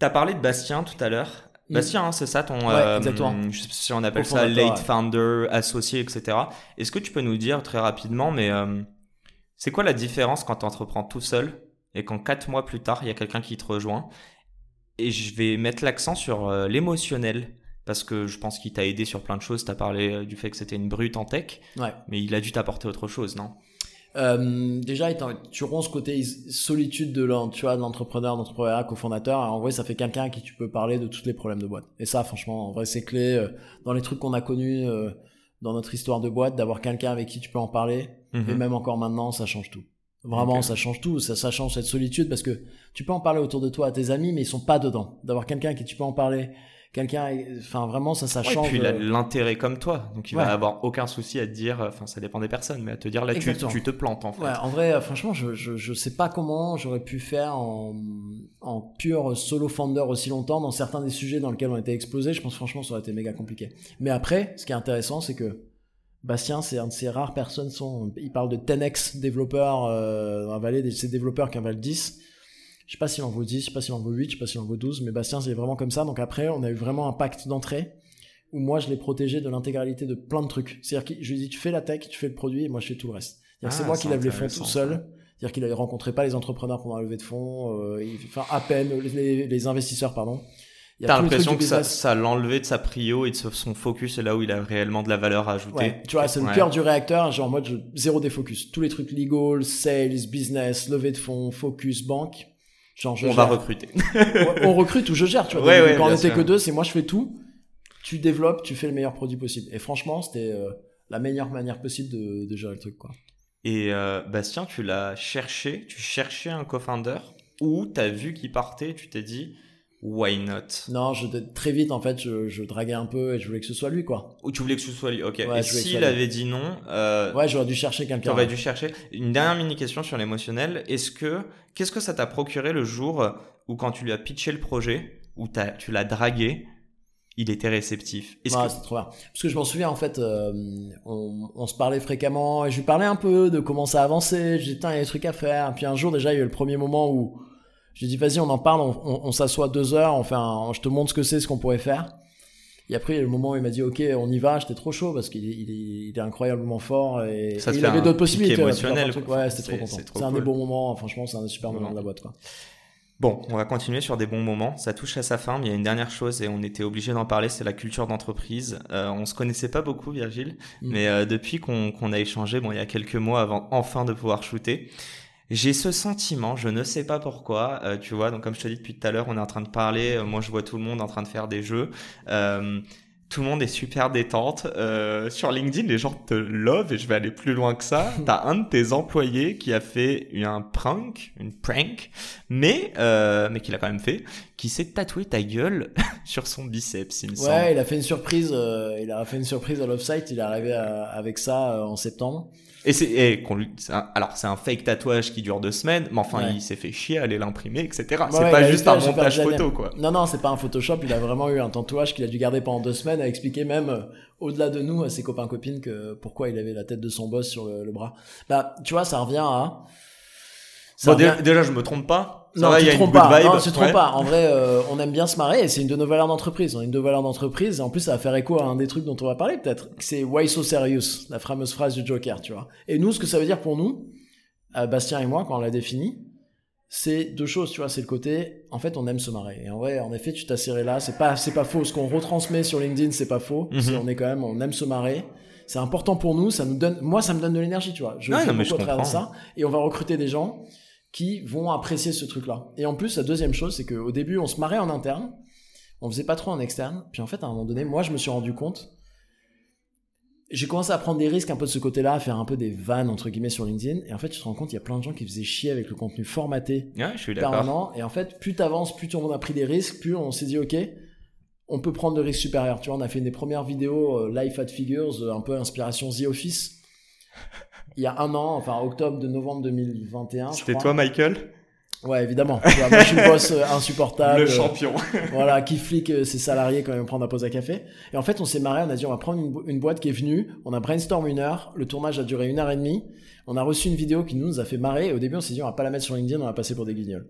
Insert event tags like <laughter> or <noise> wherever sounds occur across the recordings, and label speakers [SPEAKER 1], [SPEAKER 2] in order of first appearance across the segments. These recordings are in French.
[SPEAKER 1] T'as parlé de Bastien tout à l'heure. Bastien, hein, c'est ça ton.
[SPEAKER 2] Ouais, exactement.
[SPEAKER 1] Je sais pas si on appelle ça late
[SPEAKER 2] ouais.
[SPEAKER 1] founder, associé, etc. Est-ce que tu peux nous dire très rapidement, mais euh, c'est quoi la différence quand tu entreprends tout seul et quand quatre mois plus tard, il y a quelqu'un qui te rejoint? Et je vais mettre l'accent sur euh, l'émotionnel parce que je pense qu'il t'a aidé sur plein de choses. Tu as parlé euh, du fait que c'était une brute en tech,
[SPEAKER 2] Ouais.
[SPEAKER 1] mais il a dû t'apporter autre chose, non?
[SPEAKER 2] Euh, déjà, étant- tu romps ce côté solitude de l'entrepreneur, d'entrepreneur, cofondateur. En vrai, ça fait quelqu'un à qui tu peux parler de tous les problèmes de boîte. Et ça, franchement, en vrai, c'est clé euh, dans les trucs qu'on a connus euh, dans notre histoire de boîte, d'avoir quelqu'un avec qui tu peux en parler.
[SPEAKER 1] Mhm.
[SPEAKER 2] Et même encore maintenant, ça change tout. Vraiment, ça change tout. Ça, ça change cette solitude parce que tu peux en parler autour de toi à tes amis, mais ils sont pas dedans. D'avoir quelqu'un à qui tu peux en parler, quelqu'un, enfin, vraiment, ça, ça
[SPEAKER 1] Ouais,
[SPEAKER 2] change.
[SPEAKER 1] puis il a
[SPEAKER 2] euh,
[SPEAKER 1] l'intérêt comme toi, donc il
[SPEAKER 2] Ouais.
[SPEAKER 1] va avoir aucun souci à te dire, enfin ça dépend des personnes, mais à te dire là tu, tu te plantes en fait.
[SPEAKER 2] Ouais, en vrai, euh, franchement, je, je, je sais pas comment j'aurais pu faire en, en pur solo founder aussi longtemps dans certains des sujets dans lesquels on était explosés. Je pense franchement, ça aurait été méga compliqué. Mais après, ce qui est intéressant, c'est que Bastien, c'est un de ces rares personnes, sont, il parle de 10x développeurs euh, dans la vallée, de ces développeurs qui en valent 10. Je sais pas s'il en vaut 10, je sais pas s'il en vaut 8, je sais pas s'il en vaut 12, mais Bastien, c'est vraiment comme ça. Donc après, on a eu vraiment un pacte d'entrée où moi, je l'ai protégé de l'intégralité de plein de trucs. C'est-à-dire que je lui dis, tu fais la tech, tu fais le produit, et moi, je fais tout le reste.
[SPEAKER 1] Ah,
[SPEAKER 2] c'est moi qui lève les fonds tout
[SPEAKER 1] ça.
[SPEAKER 2] seul. C'est-à-dire qu'il ne rencontrait pas les entrepreneurs pendant la levée de fonds, euh, il- enfin à peine les, les investisseurs, pardon.
[SPEAKER 1] T'as l'impression que ça, ça l'a enlevé de sa prio et de son focus et là où il a réellement de la valeur à ajouter.
[SPEAKER 2] Ouais, tu vois, c'est le
[SPEAKER 1] Ouais.
[SPEAKER 2] cœur du réacteur, genre en mode je- zéro défocus. Tous les trucs legal, sales, business, levée de fonds, focus, banque. Genre je
[SPEAKER 1] On va recruter. <laughs>
[SPEAKER 2] On recrute ou je gère, tu vois.
[SPEAKER 1] Ouais,
[SPEAKER 2] Donc,
[SPEAKER 1] ouais,
[SPEAKER 2] quand on était que deux, c'est moi je fais tout. Tu développes, tu fais le meilleur produit possible. Et franchement, c'était euh, la meilleure manière possible de, de gérer le truc, quoi.
[SPEAKER 1] Et euh, Bastien, tu l'as cherché, tu cherchais un co-founder ou t'as vu qu'il partait, tu t'es dit why not?
[SPEAKER 2] Non, je, très vite, en fait, je, je draguais un peu et je voulais que ce soit lui, quoi.
[SPEAKER 1] Ou tu voulais que ce soit lui, ok.
[SPEAKER 2] Ouais,
[SPEAKER 1] et s'il avait dit non, euh,
[SPEAKER 2] Ouais, j'aurais dû chercher quelqu'un.
[SPEAKER 1] T'aurais dû chercher. Une dernière mini question sur l'émotionnel. Est-ce que, qu'est-ce que ça t'a procuré le jour où quand tu lui as pitché le projet, où tu l'as dragué, il était réceptif? Est-ce que,
[SPEAKER 2] c'est trop bien. Parce que je m'en souviens, en fait, euh, on, on se parlait fréquemment et je lui parlais un peu de comment ça avançait. Disais, putain, il y a des trucs à faire. Puis un jour, déjà, il y a eu le premier moment où j'ai dit, vas-y, on en parle, on, on- on s'assoit deux heures, on fait un- je te montre ce que c'est, ce qu'on pourrait faire. Et après, il y a le moment où il m'a dit, ok, on y va. J'étais trop chaud parce qu'il il, est- il est incroyablement fort et,
[SPEAKER 1] Ça
[SPEAKER 2] et il avait d'autres possibilités. ouais,
[SPEAKER 1] émotionnel,
[SPEAKER 2] plusieurs trucs.
[SPEAKER 1] quoi.
[SPEAKER 2] Ouais, c'était trop content. C'est un des bons moments. Franchement, c'est un des super moments de la boîte, quoi.
[SPEAKER 1] Bon, on va continuer sur des bons moments. Ça touche à sa fin, mais il y a une dernière chose et on était obligé d'en parler, c'est la culture d'entreprise. Euh, on se connaissait pas beaucoup, Virgile,
[SPEAKER 2] Mm.
[SPEAKER 1] mais euh, depuis qu'on qu'on a échangé, bon, il y a quelques mois avant enfin de pouvoir shooter, j'ai ce sentiment, je ne sais pas pourquoi, euh, tu vois. Donc comme je te dis depuis tout à l'heure, on est en train de parler. euh, moi, je vois tout le monde en train de faire des jeux. Euh, tout le monde est super détente. Euh, sur LinkedIn, les gens te love et je vais aller plus loin que ça. <laughs> T'as un de tes employés qui a fait un prank, une prank, mais euh, mais qu'il a quand même fait, qui s'est tatoué ta gueule <laughs> sur son biceps, il me semble.
[SPEAKER 2] Ouais, il a fait une surprise. euh, il a fait une surprise à l'offsite. Il est arrivé à- avec ça euh, en septembre.
[SPEAKER 1] Et c'est et qu'on lui, c'est un- alors c'est un fake tatouage qui dure deux semaines, mais enfin
[SPEAKER 2] Ouais.
[SPEAKER 1] il s'est fait chier à aller l'imprimer, etc.
[SPEAKER 2] Ouais,
[SPEAKER 1] c'est
[SPEAKER 2] ouais,
[SPEAKER 1] pas juste
[SPEAKER 2] fait,
[SPEAKER 1] un montage photo quoi.
[SPEAKER 2] Non, non, c'est pas un Photoshop. Il a vraiment eu un tatouage qu'il a dû garder pendant deux semaines à expliquer même euh, au-delà de nous à ses copains copines que pourquoi il avait la tête de son boss sur le, le bras. Bah, tu vois, ça revient à. ça
[SPEAKER 1] Bon, dé-
[SPEAKER 2] revient-
[SPEAKER 1] déjà je me trompe pas. Ça
[SPEAKER 2] non,
[SPEAKER 1] va,
[SPEAKER 2] tu
[SPEAKER 1] il y a
[SPEAKER 2] te
[SPEAKER 1] une
[SPEAKER 2] trompes pas.
[SPEAKER 1] vibe.
[SPEAKER 2] Non, tu te trompes pas. En vrai, euh, on aime bien se marrer et c'est une de nos valeurs d'entreprise. On a une de nos valeurs d'entreprise. Et en plus, ça va faire écho à un des trucs dont on va parler peut-être. C'est why so serious, la fameuse phrase du Joker, tu vois. Et nous, ce que ça veut dire pour nous, euh, Bastien et moi, quand on l'a défini, c'est deux choses, tu vois. C'est le côté, en fait, on aime se marrer. Et en vrai, en effet, tu t'as serré là. C'est pas, c'est pas faux. Ce qu'on retransmet sur LinkedIn, c'est pas faux.
[SPEAKER 1] Mhm.
[SPEAKER 2] On est quand même, on aime se marrer. C'est important pour nous. Ça nous donne, moi, ça me donne de l'énergie, tu vois. Je
[SPEAKER 1] Ouais,
[SPEAKER 2] fais
[SPEAKER 1] non, mais je comprends.
[SPEAKER 2] ça. Et on va recruter des gens qui vont apprécier ce truc-là. Et en plus, la deuxième chose, c'est qu'au début, on se marrait en interne, on faisait pas trop en externe, puis en fait, à un moment donné, moi, je me suis rendu compte, j'ai commencé à prendre des risques un peu de ce côté-là, à faire un peu des vannes entre guillemets sur LinkedIn. Et en fait, tu te rends compte, il y a plein de gens qui faisaient chier avec le contenu formaté
[SPEAKER 1] Ouais, je suis
[SPEAKER 2] permanent. Et en fait, plus t'avances, plus tout le monde a pris des risques, plus on s'est dit, ok, on peut prendre de risques supérieurs. Tu vois, on a fait une des premières vidéos euh, Life at Figures, euh, un peu inspiration The Office. Il y a un an, enfin octobre de novembre 2021. je
[SPEAKER 1] C'était toi, Michael?
[SPEAKER 2] Ouais, évidemment. Vois, moi, je suis le boss euh, insupportable.
[SPEAKER 1] Le champion. <laughs>
[SPEAKER 2] voilà, qui flique euh, ses salariés quand ils vont prendre la pause à café. Et en fait, on s'est marré, on a dit on va prendre une, bo- une boîte qui est venue, on a brainstorm une heure, le tournage a duré une heure et demie, on a reçu une vidéo qui nous, nous a fait marrer, et au début on s'est dit on va pas la mettre sur LinkedIn, on va passer pour des guignols.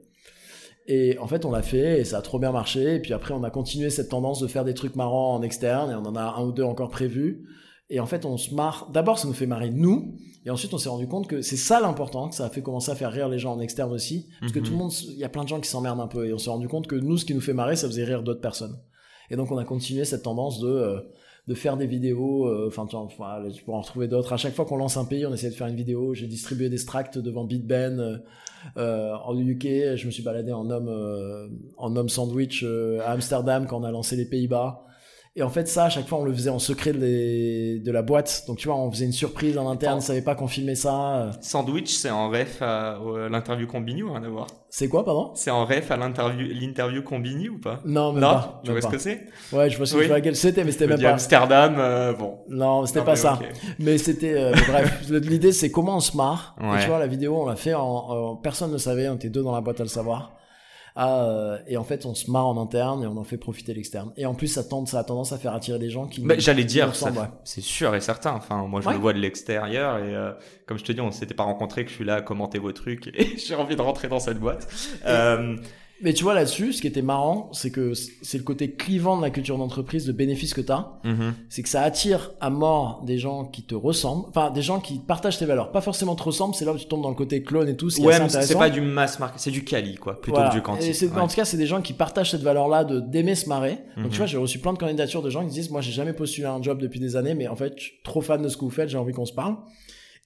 [SPEAKER 2] Et en fait, on l'a fait, et ça a trop bien marché, et puis après on a continué cette tendance de faire des trucs marrants en externe, et on en a un ou deux encore prévus. Et en fait, on se marre. D'abord, ça nous fait marrer nous, et ensuite, on s'est rendu compte que c'est ça l'important, que ça a fait commencer à faire rire les gens en externe aussi, parce que
[SPEAKER 1] Mhm.
[SPEAKER 2] tout le monde, il y a plein de gens qui s'emmerdent un peu, et on s'est rendu compte que nous, ce qui nous fait marrer, ça faisait rire d'autres personnes. Et donc, on a continué cette tendance de euh, de faire des vidéos. euh, Enfin, tu, tu pourras en retrouver d'autres. À chaque fois qu'on lance un pays, on essaie de faire une vidéo. J'ai distribué des tracts devant BitBen euh, euh, en UK. Je me suis baladé en homme euh, en homme sandwich à Amsterdam quand on a lancé les Pays-Bas. Et en fait, ça, à chaque fois, on le faisait en secret de, les- de la boîte. Donc, tu vois, on faisait une surprise en interne. On savait pas qu'on filmait ça.
[SPEAKER 1] Sandwich, c'est en ref à à l'interview Combini ou rien à voir?
[SPEAKER 2] C'est quoi, pardon?
[SPEAKER 1] C'est en ref à l'interview Combini ou pas?
[SPEAKER 2] Non,
[SPEAKER 1] Non?
[SPEAKER 2] pas.
[SPEAKER 1] Tu vois ce que c'est?
[SPEAKER 2] Ouais, je vois ce
[SPEAKER 1] Oui.
[SPEAKER 2] que laquelle c'était, mais c'était même pas.
[SPEAKER 1] Amsterdam, euh, bon.
[SPEAKER 2] Non, c'était pas
[SPEAKER 1] mais
[SPEAKER 2] ça. Mais c'était, euh, mais bref, <laughs> l'idée c'est comment on se marre. Et tu vois, la vidéo, on l'a fait en, en- personne ne savait, on était deux dans la boîte à le savoir. Ah, euh, et en fait, on se marre en interne et on en fait profiter l'externe. Et en plus, ça, tente, ça a tendance à faire attirer des gens qui.
[SPEAKER 1] Bah, J'allais dire,
[SPEAKER 2] ouais.
[SPEAKER 1] c'est sûr et certain. Enfin, moi, je
[SPEAKER 2] Ouais.
[SPEAKER 1] le vois de l'extérieur et euh, comme je te dis, on s'était pas rencontrés, que je suis là à commenter vos trucs et <laughs> j'ai envie de rentrer dans cette boîte. Euh,
[SPEAKER 2] Mais tu vois, là-dessus, ce qui était marrant, c'est que c'est le côté clivant de la culture d'entreprise, de bénéfice que t'as.
[SPEAKER 1] mhm.
[SPEAKER 2] C'est que ça attire à mort des gens qui te ressemblent. Enfin, des gens qui partagent tes valeurs. Pas forcément te ressemblent, c'est là où tu tombes dans le côté clone et tout. Ce qui est
[SPEAKER 1] Ouais, mais c'est pas du mass market, c'est du quali, quoi, plutôt
[SPEAKER 2] Voilà.
[SPEAKER 1] que du quanti. Ouais.
[SPEAKER 2] En tout cas, c'est des gens qui partagent cette valeur-là de d'aimer se marrer. Donc tu vois, j'ai reçu plein de candidatures de gens qui disent, moi, j'ai jamais postulé à un job depuis des années, mais en fait, je suis trop fan de ce que vous faites, j'ai envie qu'on se parle.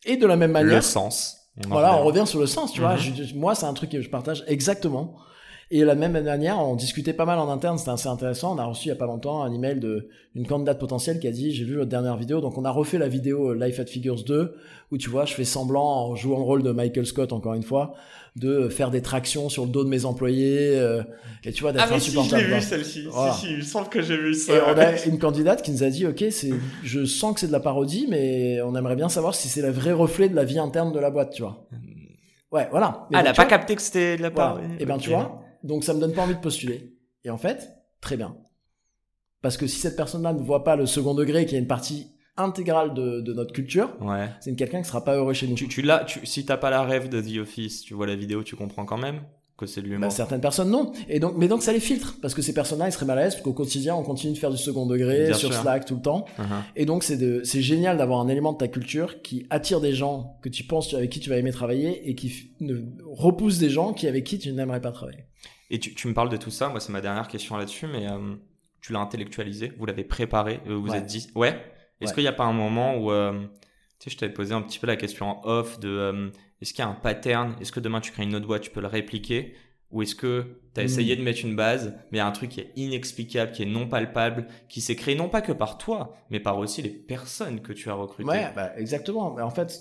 [SPEAKER 2] Et de la même
[SPEAKER 1] Le
[SPEAKER 2] manière,
[SPEAKER 1] sens. On en
[SPEAKER 2] voilà, on
[SPEAKER 1] revient.
[SPEAKER 2] sur le sens, tu vois.
[SPEAKER 1] Mhm.
[SPEAKER 2] Je- moi, c'est un truc que je partage exactement. Et de la même manière, on discutait pas mal en interne, c'était assez intéressant. On a reçu il y a pas longtemps un email d'une candidate potentielle qui a dit j'ai vu votre dernière vidéo, donc on a refait la vidéo euh, Life at Figures 2 où tu vois, je fais semblant en jouant le rôle de Michael Scott encore une fois de faire des tractions sur le dos de mes employés euh, et tu vois d'être
[SPEAKER 1] Ah, mais si, je
[SPEAKER 2] insupportable.
[SPEAKER 1] l'ai
[SPEAKER 2] quoi.
[SPEAKER 1] vu celle-ci.
[SPEAKER 2] Voilà.
[SPEAKER 1] Si, si, il me semble que j'ai vu ça.
[SPEAKER 2] Et on a une candidate qui nous a dit, ok, c'est, je sens que c'est de la parodie, mais on aimerait bien savoir si c'est le vrai reflet de la vie interne de la boîte, tu vois. Ouais, voilà. Mais
[SPEAKER 1] Ah, elle a pas capté que c'était de la part.
[SPEAKER 2] voilà. Et ben, tu vois, donc ça me donne pas envie de postuler. Et en fait, très bien. Parce que si cette personne-là ne voit pas le second degré, qui est une partie intégrale de, de notre culture,
[SPEAKER 1] Ouais.
[SPEAKER 2] c'est une quelqu'un qui sera pas heureux chez nous.
[SPEAKER 1] Tu, tu l'as, tu, si t'as pas la rêve de The Office, tu vois la vidéo, tu comprends quand même que c'est de
[SPEAKER 2] Bah, certaines personnes non. Et donc, mais donc ça les filtre parce que ces personnes-là, ils seraient mal à l'aise parce qu'au quotidien, on continue de faire du second degré
[SPEAKER 1] Bien
[SPEAKER 2] sur
[SPEAKER 1] sûr.
[SPEAKER 2] Slack tout le temps.
[SPEAKER 1] Mhm.
[SPEAKER 2] Et donc c'est de, c'est génial d'avoir un élément de ta culture qui attire des gens que tu penses avec qui tu vas aimer travailler et qui ne repousse des gens qui avec qui tu n'aimerais pas travailler.
[SPEAKER 1] Et tu, tu me parles de tout ça, moi c'est ma dernière question là-dessus, mais euh, tu l'as intellectualisé, vous l'avez préparé, euh, vous êtes dit, ouais? Est-ce
[SPEAKER 2] Ouais.
[SPEAKER 1] qu'il n'y a pas un moment où, euh, tu sais, je t'avais posé un petit peu la question en off de, euh, est-ce qu'il y a un pattern, est-ce que demain tu crées une autre boîte, tu peux le répliquer, ou est-ce que tu as
[SPEAKER 2] Mm.
[SPEAKER 1] essayé de mettre une base, mais il y a un truc qui est inexplicable, qui est non palpable, qui s'est créé non pas que par toi, mais par aussi les personnes que tu as recrutées?
[SPEAKER 2] Ouais, bah, exactement. Mais en fait,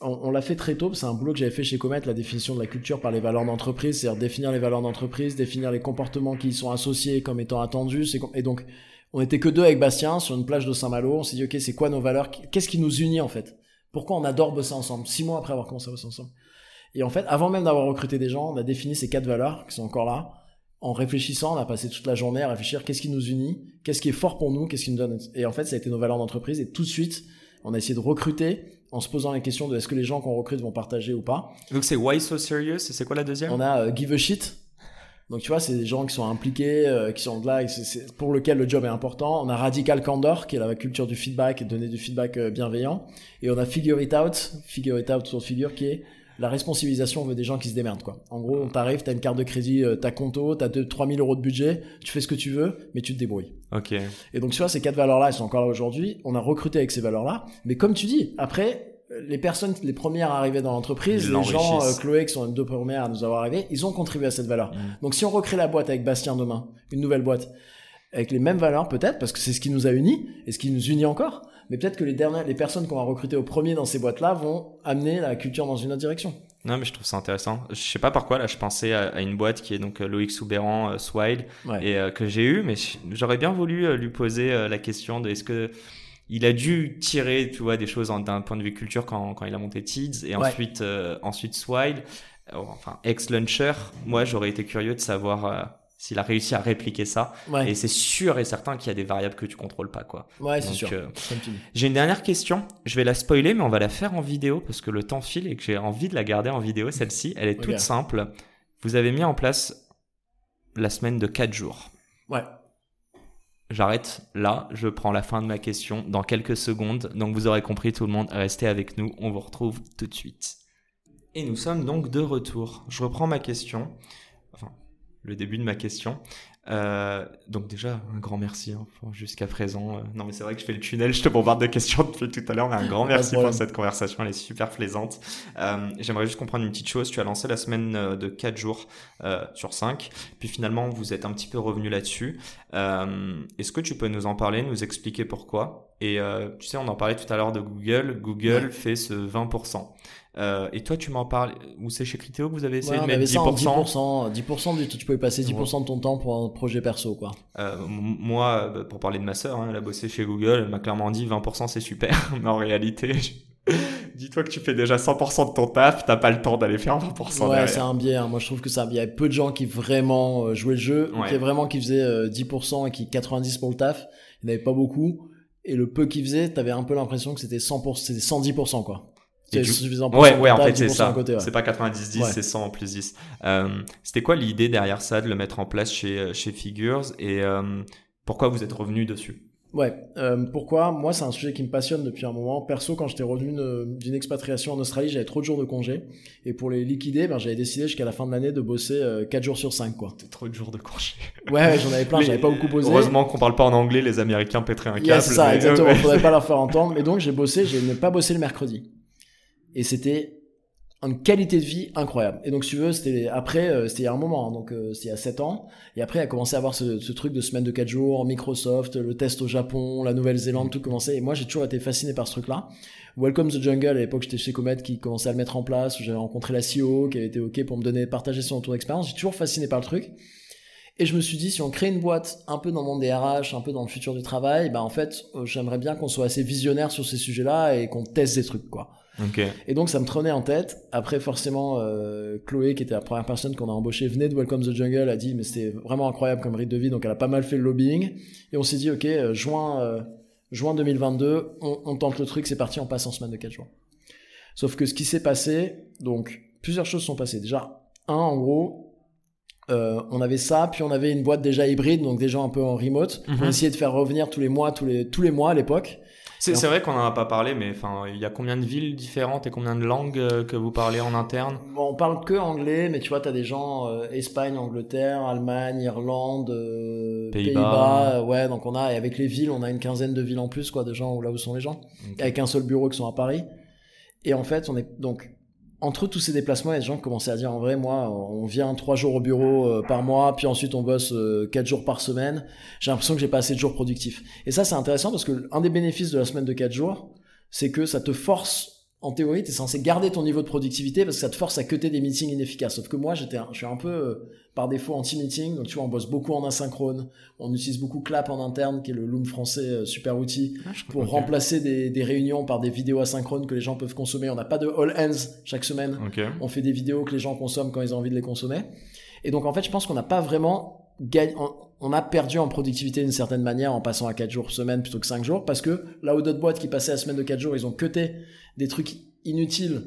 [SPEAKER 2] on, l'a fait très tôt. C'est un boulot que j'avais fait chez Comet, la définition de la culture par les valeurs d'entreprise, c'est-à-dire définir les valeurs d'entreprise, définir les comportements qui y sont associés comme étant attendus. Et donc, on était que deux avec Bastien sur une plage de Saint-Malo. On s'est dit, ok, c'est quoi nos valeurs Qu'est-ce qui nous unit en fait? Pourquoi on adore bosser ensemble? Six mois après avoir commencé à bosser ensemble. Et en fait, avant même d'avoir recruté des gens, on a défini ces quatre valeurs qui sont encore là. En réfléchissant, on a passé toute la journée à réfléchir qu'est-ce qui nous unit, qu'est-ce qui est fort pour nous, qu'est-ce qui nous donne. Et en fait, ça a été nos valeurs d'entreprise. Et tout de suite, on a essayé de recruter en se posant la question de est-ce que les gens qu'on recrute vont partager ou pas.
[SPEAKER 1] Donc c'est Why So Serious, et c'est quoi la deuxième?
[SPEAKER 2] On a euh, Give a Shit. Donc tu vois, c'est des gens qui sont impliqués, euh, qui sont là, et c'est- c'est pour lequel le job est important. On a Radical Candor, qui est la culture du feedback et donner du feedback euh, bienveillant. Et on a Figure It Out, Figure It Out sur Figure, qui est la responsabilisation veut des gens qui se démerdent quoi. En gros, on t'arrive, t'as une carte de crédit, euh, t'as conto, t'as 2 3000 euros de budget, tu fais ce que tu veux, mais tu te débrouilles.
[SPEAKER 1] Ok.
[SPEAKER 2] Et donc tu vois, ces quatre valeurs-là, elles sont encore là aujourd'hui. On a recruté avec ces valeurs-là, mais comme tu dis, après, les personnes, les premières arrivées dans l'entreprise, les gens, euh. Chloé, qui sont les deux premières à nous avoir arrivé, ils ont contribué à cette valeur.
[SPEAKER 1] Mm.
[SPEAKER 2] Donc si on recrée la boîte avec Bastien demain, une nouvelle boîte, avec les mêmes valeurs peut-être, parce que c'est ce qui nous a unis, et ce qui nous unit encore, Mais peut-être que les dernières, les personnes qu'on va recruter au premier dans ces boîtes-là vont amener la culture dans une autre direction.
[SPEAKER 1] Non, mais je trouve ça intéressant. Je sais pas pourquoi, là, je pensais à, une boîte qui est donc euh, Loïc Soubéran, euh, Swile, et euh, que j'ai eu, mais j'aurais bien voulu lui poser la question de est-ce que il a dû tirer, tu vois, des choses d'un point de vue culture quand, quand il a monté Tids, et ensuite, ensuite Swile, enfin, ex-Launcher. Moi, j'aurais été curieux de savoir s'il a réussi à répliquer ça. Et c'est sûr et certain qu'il y a des variables que tu contrôles pas, quoi.
[SPEAKER 2] Ouais, c'est sûr. Euh,
[SPEAKER 1] j'ai une dernière question. Je vais la spoiler, mais on va la faire en vidéo parce que le temps file et que j'ai envie de la garder en vidéo. Celle-ci, elle est toute simple. Vous avez mis en place la semaine de 4 jours.
[SPEAKER 2] Ouais.
[SPEAKER 1] J'arrête là, je prends la fin de ma question dans quelques secondes. Donc vous aurez compris tout le monde, restez avec nous, on vous retrouve tout de suite. Et nous sommes donc de retour. Je reprends ma question le début de ma question. Euh, donc déjà, un grand merci hein, jusqu'à présent. Euh, non mais c'est vrai que je fais le tunnel, je te bombarde de questions depuis tout à l'heure, mais un grand <laughs> merci pour cette conversation, elle est super plaisante. Euh, J'aimerais juste comprendre une petite chose, tu as lancé la semaine euh, de 4 jours euh, sur 5, puis finalement vous êtes un petit peu revenu là-dessus. Est-ce que tu peux nous en parler, nous expliquer pourquoi? Et tu sais, on en parlait tout à l'heure de Google, Google fait ce 20%. Euh, et toi, tu m'en parles, ou c'est chez Criteo que vous avez essayé de mettre 10%,
[SPEAKER 2] 10%, 10% du, tu pouvais passer 10% de ton temps pour un projet perso, quoi.
[SPEAKER 1] Euh, moi, bah, pour parler de ma sœur, hein, elle a bossé chez Google, elle m'a clairement dit 20% c'est super, <laughs> mais en réalité, <laughs> dis-toi que tu fais déjà 100% de ton taf, t'as pas le temps d'aller faire 20%.
[SPEAKER 2] Ouais, c'est un biais. Hein. Moi, je trouve que ça, il y a peu de gens qui vraiment euh, jouaient le jeu, qui vraiment qui faisaient 10% et qui 90 pour le taf. Il n'y avait pas beaucoup. Et le peu qu'ils faisaient, t'avais un peu l'impression que c'était 100%, c'était 110%, quoi.
[SPEAKER 1] C'est suffisant pour Ouais, ouais, en fait, c'est ça. C'est pas 90-10, c'est 100 plus 10. Euh, C'était quoi l'idée derrière ça, de le mettre en place chez, euh, chez Figures et euh, pourquoi vous êtes revenu dessus?
[SPEAKER 2] Ouais, euh, pourquoi? Moi, c'est un sujet qui me passionne depuis un moment. Perso, quand j'étais revenu d'une expatriation en Australie, j'avais trop de jours de congé. Et pour les liquider, ben, j'avais décidé jusqu'à la fin de l'année de bosser euh, 4 jours sur 5, quoi.
[SPEAKER 1] Trop de jours de congé.
[SPEAKER 2] Ouais, j'en avais plein, j'avais pas beaucoup bossé.
[SPEAKER 1] Heureusement qu'on parle pas en anglais, les Américains pèteraient un câble.
[SPEAKER 2] Yeah, c'est ça, exactement. <laughs> Faudrait pas leur faire entendre. Mais donc, j'ai bossé, j'ai ne pas bossé le mercredi et c'était une qualité de vie incroyable. Et donc, si tu veux, c'était après, euh, c'était il y a un moment, hein, donc euh, c'était il y a 7 ans. Et après, il a commencé à avoir ce, ce, truc de semaine de 4 jours, Microsoft, le test au Japon, la Nouvelle-Zélande, tout commençait. Et moi, j'ai toujours été fasciné par ce truc-là. Welcome the Jungle, à l'époque, j'étais chez Comet qui commençait à le mettre en place, j'avais rencontré la CEO, qui avait été OK pour me donner, partager son retour d'expérience. J'ai toujours fasciné par le truc. Et je me suis dit, si on crée une boîte un peu dans le monde des RH, un peu dans le futur du travail, bah en fait, euh, j'aimerais bien qu'on soit assez visionnaire sur ces sujets-là et qu'on teste des trucs, quoi. Et donc ça me trônait en tête. Après forcément, euh, Chloé, qui était la première personne qu'on a embauchée, venait de Welcome the Jungle, a dit mais c'était vraiment incroyable comme rythme de vie, donc elle a pas mal fait le lobbying. Et on s'est dit ok, euh, juin, euh, juin 2022, on, on, tente le truc, c'est parti, on passe en semaine de 4 jours. Sauf que ce qui s'est passé, donc plusieurs choses sont passées. Déjà, un en gros, euh, on avait ça, puis on avait une boîte déjà hybride, donc déjà un peu en remote. On mhm. essayait de faire revenir tous les mois, tous les tous les mois à l'époque.
[SPEAKER 1] C'est vrai qu'on n'en a pas parlé, mais enfin, il y a combien de villes différentes et combien de langues euh, que vous parlez en interne?
[SPEAKER 2] Bon, On parle que anglais, mais tu vois, tu as des gens euh, Espagne, Angleterre, Allemagne, Irlande, euh, Pays-Bas. ouais, donc on a, et avec les villes, on a une quinzaine de villes en plus, quoi, de gens là où sont les gens, avec un seul bureau qui sont à Paris. Et en fait, on est donc entre tous ces déplacements, des gens commençaient à dire en vrai, moi, on vient trois jours au bureau euh, par mois, puis ensuite on bosse euh, quatre jours par semaine. J'ai l'impression que j'ai pas assez de jours productifs. Et ça, c'est intéressant parce que un des bénéfices de la semaine de quatre jours, c'est que ça te force en théorie, tu es censé garder ton niveau de productivité parce que ça te force à cuter des meetings inefficaces. Sauf que moi, j'étais, je suis un peu euh, par défaut anti-meeting. Donc tu vois, on bosse beaucoup en asynchrone. On utilise beaucoup Clap en interne, qui est le Loom français euh, super outil, ah, pour remplacer des, des, réunions par des vidéos asynchrones que les gens peuvent consommer. On n'a pas de all hands chaque semaine. On fait des vidéos que les gens consomment quand ils ont envie de les consommer. Et donc en fait, je pense qu'on n'a pas vraiment on a perdu en productivité d'une certaine manière en passant à 4 jours semaine plutôt que 5 jours parce que là où d'autres boîtes qui passaient la semaine de 4 jours, ils ont cuté des trucs inutiles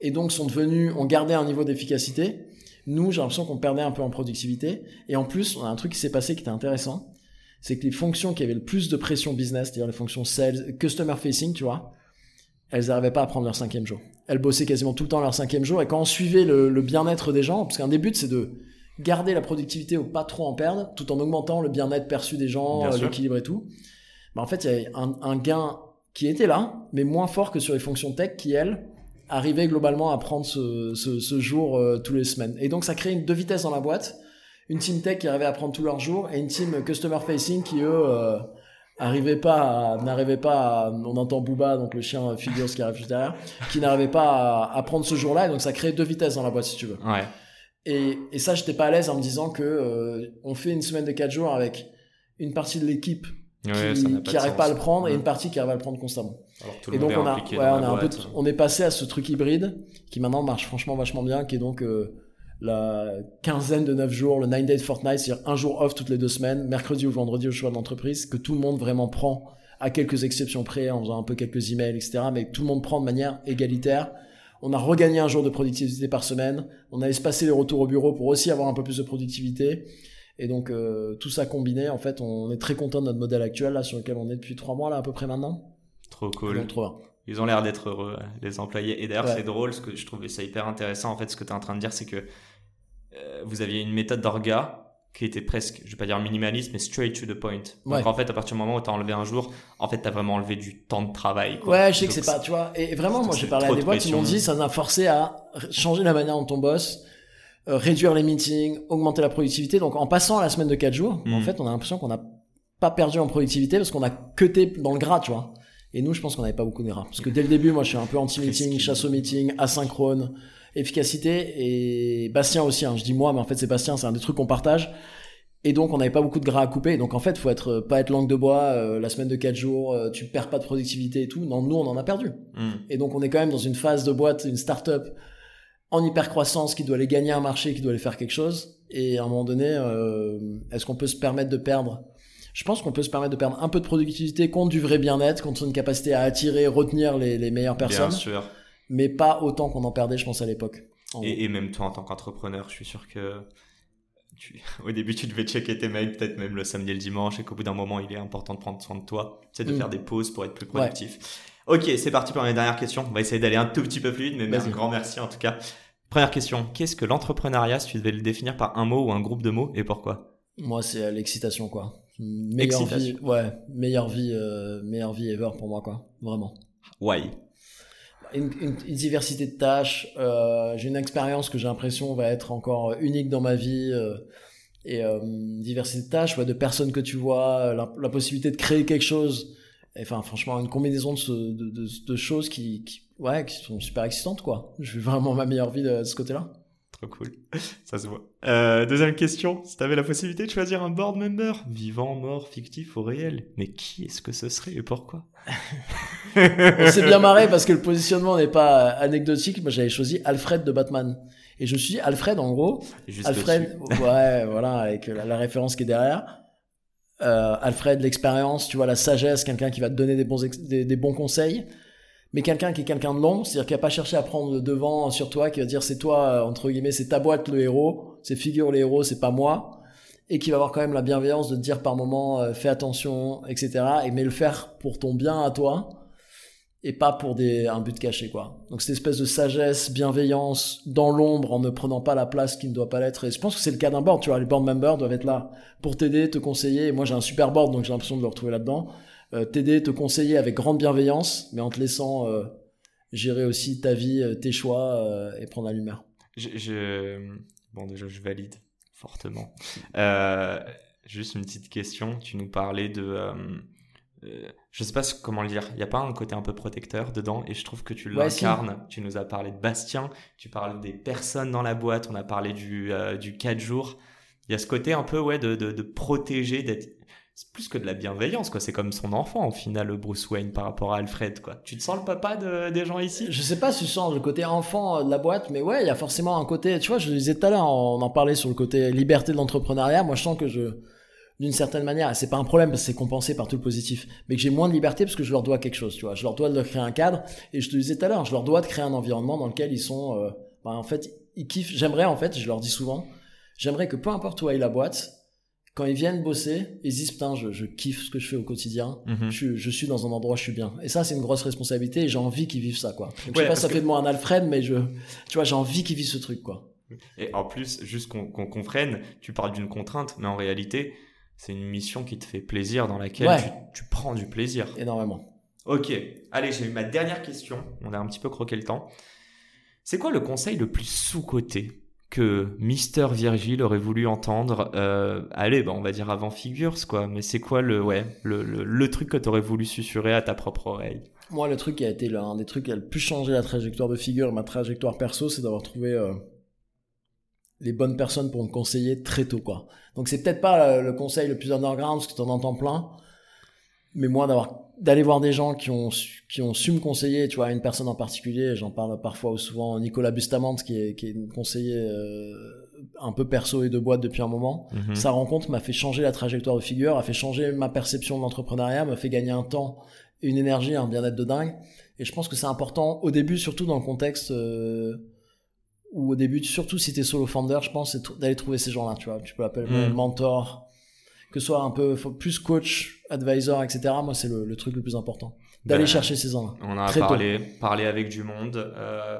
[SPEAKER 2] et donc sont devenus, ont gardé un niveau d'efficacité. Nous, j'ai l'impression qu'on perdait un peu en productivité. Et en plus, on a un truc qui s'est passé qui était intéressant. C'est que les fonctions qui avaient le plus de pression business, c'est-à-dire les fonctions sales, customer facing, tu vois, elles n'arrivaient pas à prendre leur cinquième jour. Elles bossaient quasiment tout le temps leur cinquième jour. Et quand on suivait le, le bien-être des gens, parce qu'un des buts, c'est de garder la productivité ou pas trop en perdre, tout en augmentant le bien-être perçu des gens, euh, l'équilibre et tout. Bah, en fait, il y a un, un, gain qui était là, mais moins fort que sur les fonctions tech qui, elles, arrivaient globalement à prendre ce, ce, ce jour euh, tous les semaines. Et donc, ça crée une deux vitesses dans la boîte. Une team tech qui arrivait à prendre tous leurs jours et une team customer facing qui, eux, euh, arrivait pas, n'arrivait pas, à, on entend Booba, donc le chien figure ce qui arrive juste derrière, qui n'arrivait pas à, prendre ce jour-là, et donc ça crée deux vitesses dans la boîte si tu veux.
[SPEAKER 1] Ouais.
[SPEAKER 2] Et, et ça, j'étais pas à l'aise en me disant que euh, on fait une semaine de quatre jours avec une partie de l'équipe qui, qui arrive pas à le prendre et une partie qui arrive à le prendre constamment. et donc on a, ouais, on, a un peu, on est passé à ce truc hybride qui maintenant marche franchement vachement bien, qui est donc euh, la quinzaine de 9 jours, le 9 days fortnight, c'est-à-dire un jour off toutes les deux semaines, mercredi ou vendredi au choix de l'entreprise, que tout le monde vraiment prend, à quelques exceptions près, en faisant un peu quelques emails, etc., mais tout le monde prend de manière égalitaire. On a regagné un jour de productivité par semaine. On a espacé les retours au bureau pour aussi avoir un peu plus de productivité. Et donc euh, tout ça combiné, en fait, on est très content de notre modèle actuel là sur lequel on est depuis trois mois là à peu près maintenant.
[SPEAKER 1] Trop cool. Ils ont l'air d'être heureux, les employés. Et d'ailleurs, c'est drôle, ce que je trouvais ça hyper intéressant. En fait, ce que tu es en train de dire, c'est que euh, vous aviez une méthode d'orga qui était presque, je vais pas dire minimaliste, mais straight to the point. Donc en fait, à partir du moment où tu as enlevé un jour, en fait, tu as vraiment enlevé du temps de travail. Quoi.
[SPEAKER 2] Ouais, je sais que c'est pas, tu vois. Et vraiment, moi, j'ai parlé à des boîtes qui m'ont dit, ça m'a forcé à changer la manière dont on bosse, euh, réduire les meetings, augmenter la productivité. Donc en passant à la semaine de 4 jours, en hmm. fait, on a l'impression qu'on n'a pas perdu en productivité parce qu'on a cuté dans le gras, tu vois. Et nous, je pense qu'on n'avait pas beaucoup de gras. Parce que dès le début, moi, je suis un peu anti-meeting, chasse au meeting, asynchrone efficacité et Bastien aussi. Hein. Je dis moi, mais en fait c'est Bastien, c'est un des trucs qu'on partage. Et donc on n'avait pas beaucoup de gras à couper. Donc en fait, faut être pas être langue de bois. Euh, la semaine de 4 jours, euh, tu perds pas de productivité et tout. Non, nous on en a perdu. Hmm. Et donc on est quand même dans une phase de boîte, une start-up en hyper croissance qui doit aller gagner un marché, qui doit aller faire quelque chose. Et à un moment donné, euh, est-ce qu'on peut se permettre de perdre? Je pense qu'on peut se permettre de perdre un peu de productivité contre du vrai bien-être, contre une capacité à attirer, retenir les, les meilleures personnes. Bien sûr mais pas autant qu'on en perdait, je pense, à l'époque.
[SPEAKER 1] Et, même toi, en tant qu'entrepreneur, je suis sûr que <laughs> au début, tu devais checker tes mails, peut-être même le samedi et le dimanche, et qu'au bout d'un moment, il est important de prendre soin de toi, c'est de mm. faire des pauses pour être plus productif. Ok, c'est parti pour mes dernières questions. On va essayer d'aller un tout petit peu plus vite, mais un grand merci en tout cas. Première question, qu'est-ce que l'entrepreneuriat, si tu devais le définir par un mot ou un groupe de mots, et pourquoi?
[SPEAKER 2] Moi, c'est l'excitation, quoi. Meilleure vie, ouais, meilleure vie, euh, meilleure vie ever pour moi, quoi. Vraiment.
[SPEAKER 1] Why?
[SPEAKER 2] Une, diversité de tâches. Euh, j'ai une expérience que j'ai l'impression va être encore unique dans ma vie. Euh, et euh, diversité de tâches, ouais, de personnes que tu vois, la, possibilité de créer quelque chose. enfin, franchement, une combinaison de, choses qui, qui, ouais, qui sont super excitantes, quoi. Je vis vraiment ma meilleure vie de ce côté-là.
[SPEAKER 1] Trop cool. Ça se voit. Euh, deuxième question. Si tu avais la possibilité de choisir un board member, vivant, mort, fictif ou réel, mais qui est-ce que ce serait et pourquoi
[SPEAKER 2] On s'est bien marré parce que le positionnement n'est pas anecdotique. Moi, j'avais choisi Alfred de Batman. Et je me suis dit, Alfred, en gros, Alfred, <laughs> ouais, voilà, avec la, référence qui est derrière. Euh, Alfred, l'expérience, tu vois, la sagesse, quelqu'un qui va te donner des bons, des bons conseils mais quelqu'un qui est quelqu'un de long, c'est-à-dire qui a pas cherché à prendre devant sur toi, qui va dire c'est toi, euh, entre guillemets, c'est ta boîte le héros, c'est figure le héros, c'est pas moi, et qui va avoir quand même la bienveillance de te dire par moment, euh, fais attention, etc., et mais le faire pour ton bien à toi, et pas pour des, un but caché, quoi. Donc cette espèce de sagesse, bienveillance, dans l'ombre, en ne prenant pas la place qui ne doit pas l'être, et je pense que c'est le cas d'un board, tu vois, les board members doivent être là pour t'aider, te conseiller, et moi j'ai un super board, donc j'ai l'impression de le retrouver là-dedans, t'aider, te conseiller avec grande bienveillance, mais en te laissant euh, gérer aussi ta vie, euh, tes choix et prendre la lumière.
[SPEAKER 1] Je, Bon, déjà, je valide fortement. <laughs> juste une petite question. Tu nous parlais de. je sais pas comment le dire. Il n'y a pas un côté un peu protecteur dedans? Et je trouve que tu l'incarnes. Tu nous as parlé de Bastien. Tu parles des personnes dans la boîte. On a parlé du, du 4 jours. Il y a ce côté un peu ouais de, de, de protéger, d'être c'est plus que de la bienveillance, quoi. C'est comme son enfant, au final, Bruce Wayne, par rapport à Alfred, quoi. Tu te sens le papa des gens ici?
[SPEAKER 2] Je sais pas si tu sens le côté enfant de la boîte, mais ouais, il y a forcément un côté, tu vois, je le disais tout à l'heure, on en parlait sur le côté liberté de l'entrepreneuriat. Moi, je sens que je, d'une certaine manière, c'est pas un problème parce que c'est compensé par tout le positif, mais que j'ai moins de liberté parce que je leur dois quelque chose, tu vois. Je leur dois de créer un cadre, et je te disais tout à l'heure, je leur dois de créer un environnement dans lequel ils sont, euh, bah, en fait, ils kiffent. J'aimerais, en fait, je leur dis souvent, j'aimerais que peu importe où aille la boîte, quand ils viennent bosser, ils disent putain, je, kiffe ce que je fais au quotidien. Mhm. je, suis dans un endroit, je suis bien. Et ça, c'est une grosse responsabilité. Et j'ai envie qu'ils vivent ça, quoi. Donc, je sais pas, si ça fait de moi un Alfred, mais je, tu vois, j'ai envie qu'ils vivent ce truc, quoi.
[SPEAKER 1] Et en plus, juste qu'on comprenne, tu parles d'une contrainte, mais en réalité, c'est une mission qui te fait plaisir, dans laquelle tu, tu, prends du plaisir.
[SPEAKER 2] Énormément.
[SPEAKER 1] Ok, allez, j'ai eu ma dernière question. On a un petit peu croqué le temps. C'est quoi le conseil le plus sous-coté? Que Mister Virgile aurait voulu entendre euh, Allez, bah, on va dire avant Figures, quoi. Mais c'est quoi le, ouais, le, le, truc que tu aurais voulu susurrer à ta propre oreille?
[SPEAKER 2] Moi, le truc qui a été l'un des trucs qui a le plus changé la trajectoire de Figure, ma trajectoire perso, c'est d'avoir trouvé euh, les bonnes personnes pour me conseiller très tôt, quoi. Donc, c'est peut-être pas le conseil le plus underground, parce que tu en entends plein, mais moi, d'avoir d'aller voir des gens qui ont qui ont su me conseiller tu vois une personne en particulier j'en parle parfois ou souvent Nicolas Bustamante qui est qui est conseiller euh, un peu perso et de boîte depuis un moment mhm. sa rencontre m'a fait changer la trajectoire de figure a fait changer ma perception de l'entrepreneuriat m'a fait gagner un temps une énergie un bien-être de dingue et je pense que c'est important au début surtout dans le contexte euh, où au début surtout si t'es solo founder je pense d'aller trouver ces gens là tu vois tu peux l'appeler mhm. mentor que ce soit un peu plus coach, advisor, etc. Moi, c'est le, truc le plus important. D'aller ben, chercher ces gens-là.
[SPEAKER 1] On a parlé, parlé avec du monde. Euh,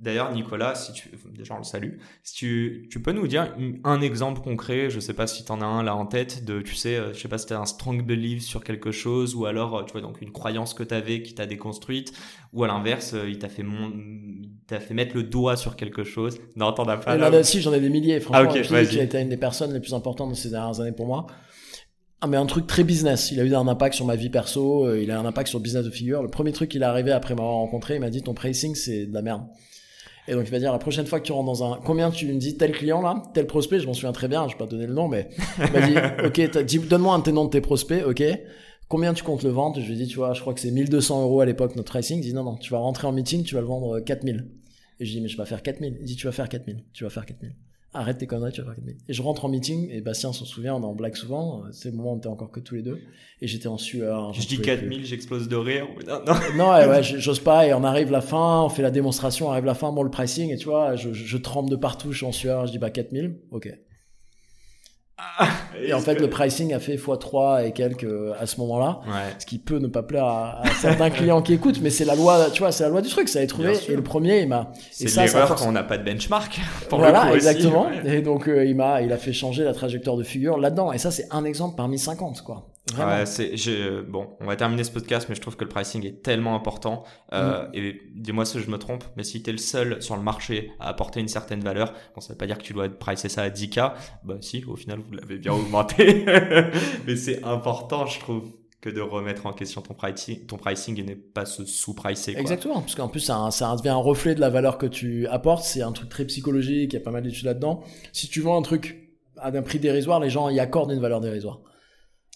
[SPEAKER 1] D'ailleurs, Nicolas, si tu, déjà on le salue, si tu, tu peux nous dire un exemple concret, je sais pas si tu en as un là en tête, de, tu sais, euh, je sais pas si tu as un strong belief sur quelque chose, ou alors, euh, tu vois, donc une croyance que tu avais qui t'a déconstruite, ou à l'inverse, il t'a fait, mon, t'a fait mettre le doigt sur quelque chose. Non, t'en as pas.
[SPEAKER 2] Là, si, j'en ai des milliers, franchement. Ah, okay, a été une des personnes les plus importantes de ces dernières années pour moi. Ah, mais un truc très business. Il a eu un impact sur ma vie perso, euh, il a un impact sur le business de figure. Le premier truc qu'il est arrivé après m'avoir rencontré, il m'a dit ton pricing c'est de la merde. Et donc il va dire la prochaine fois que tu rentres dans un combien tu me dis tel client là, tel prospect, je m'en souviens très bien, je vais pas donner le nom mais il m'a dit <laughs> OK, donne-moi un de tes noms de tes prospects, OK. Combien tu comptes le vendre? Je lui ai dit tu vois, je crois que c'est 1200 euros à l'époque notre pricing. Il dit non non, tu vas rentrer en meeting, tu vas le vendre 4000. Et je dis mais je vais pas faire 4000. Il dit tu vas faire 4000, tu vas faire 4000 arrête tes conneries, tu vas faire Et je rentre en meeting, et Bastien s'en souvient, on est en blague souvent, c'est le moment où on était encore que tous les deux, et j'étais en sueur.
[SPEAKER 1] Je dis 4000, j'explose de rire.
[SPEAKER 2] Non, non. non ouais, ouais <laughs> j'ose pas, et on arrive la fin, on fait la démonstration, on arrive la fin, bon, le pricing, et tu vois, je, je tremble de partout, je suis en sueur, je dis bah 4000, ok. Ah, et en fait, le pricing a fait x3 et quelques euh, à ce moment-là, ce qui peut ne pas plaire à, certains clients qui écoutent, mais c'est la loi, tu vois, c'est la loi du truc, ça a trouvé. Et le premier, il m'a.
[SPEAKER 1] C'est l'erreur quand on n'a pas de benchmark. <laughs>
[SPEAKER 2] Pour voilà, exactement. Et donc, euh, il m'a, il a fait changer la trajectoire de figure là-dedans. Et ça, c'est un exemple parmi 50, quoi.
[SPEAKER 1] Ouais, c'est, bon, on va terminer ce podcast, mais je trouve que le pricing est tellement important. Euh, mm. Et dis-moi si je me trompe, mais si tu es le seul sur le marché à apporter une certaine valeur, bon, ça veut pas dire que tu dois pricer ça à 10K. Bah si, au final, vous l'avez bien augmenté. <laughs> mais c'est important, je trouve que de remettre en question ton pricing, ton pricing et ne pas se sous-pricer.
[SPEAKER 2] Exactement, parce qu'en plus, ça, ça devient un reflet de la valeur que tu apportes. C'est un truc très psychologique, il y a pas mal d'études là-dedans. Si tu vends un truc à un prix dérisoire, les gens y accordent une valeur dérisoire.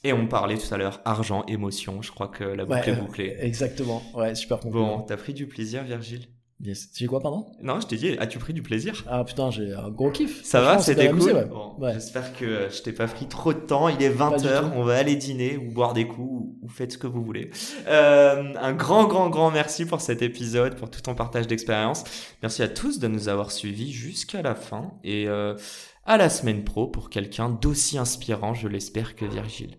[SPEAKER 1] Et on parlait tout à l'heure argent, émotion. Je crois que la boucle est bouclée.
[SPEAKER 2] Exactement. Ouais, super
[SPEAKER 1] complet. Bon, t'as pris du plaisir, Virgile?
[SPEAKER 2] Yes. J'ai quoi, pardon?
[SPEAKER 1] Non, je t'ai dit, as-tu pris du plaisir?
[SPEAKER 2] Ah putain, j'ai un gros kiff.
[SPEAKER 1] Ça va, c'était cool. J'espère que je t'ai pas pris trop de temps. Il est 20h, on va aller dîner ou boire des coups ou, faites ce que vous voulez. Euh, un grand, grand, grand merci pour cet épisode, pour tout ton partage d'expérience. Merci à tous de nous avoir suivis jusqu'à la fin et euh, à la semaine pro pour quelqu'un d'aussi inspirant, je l'espère, que Virgile.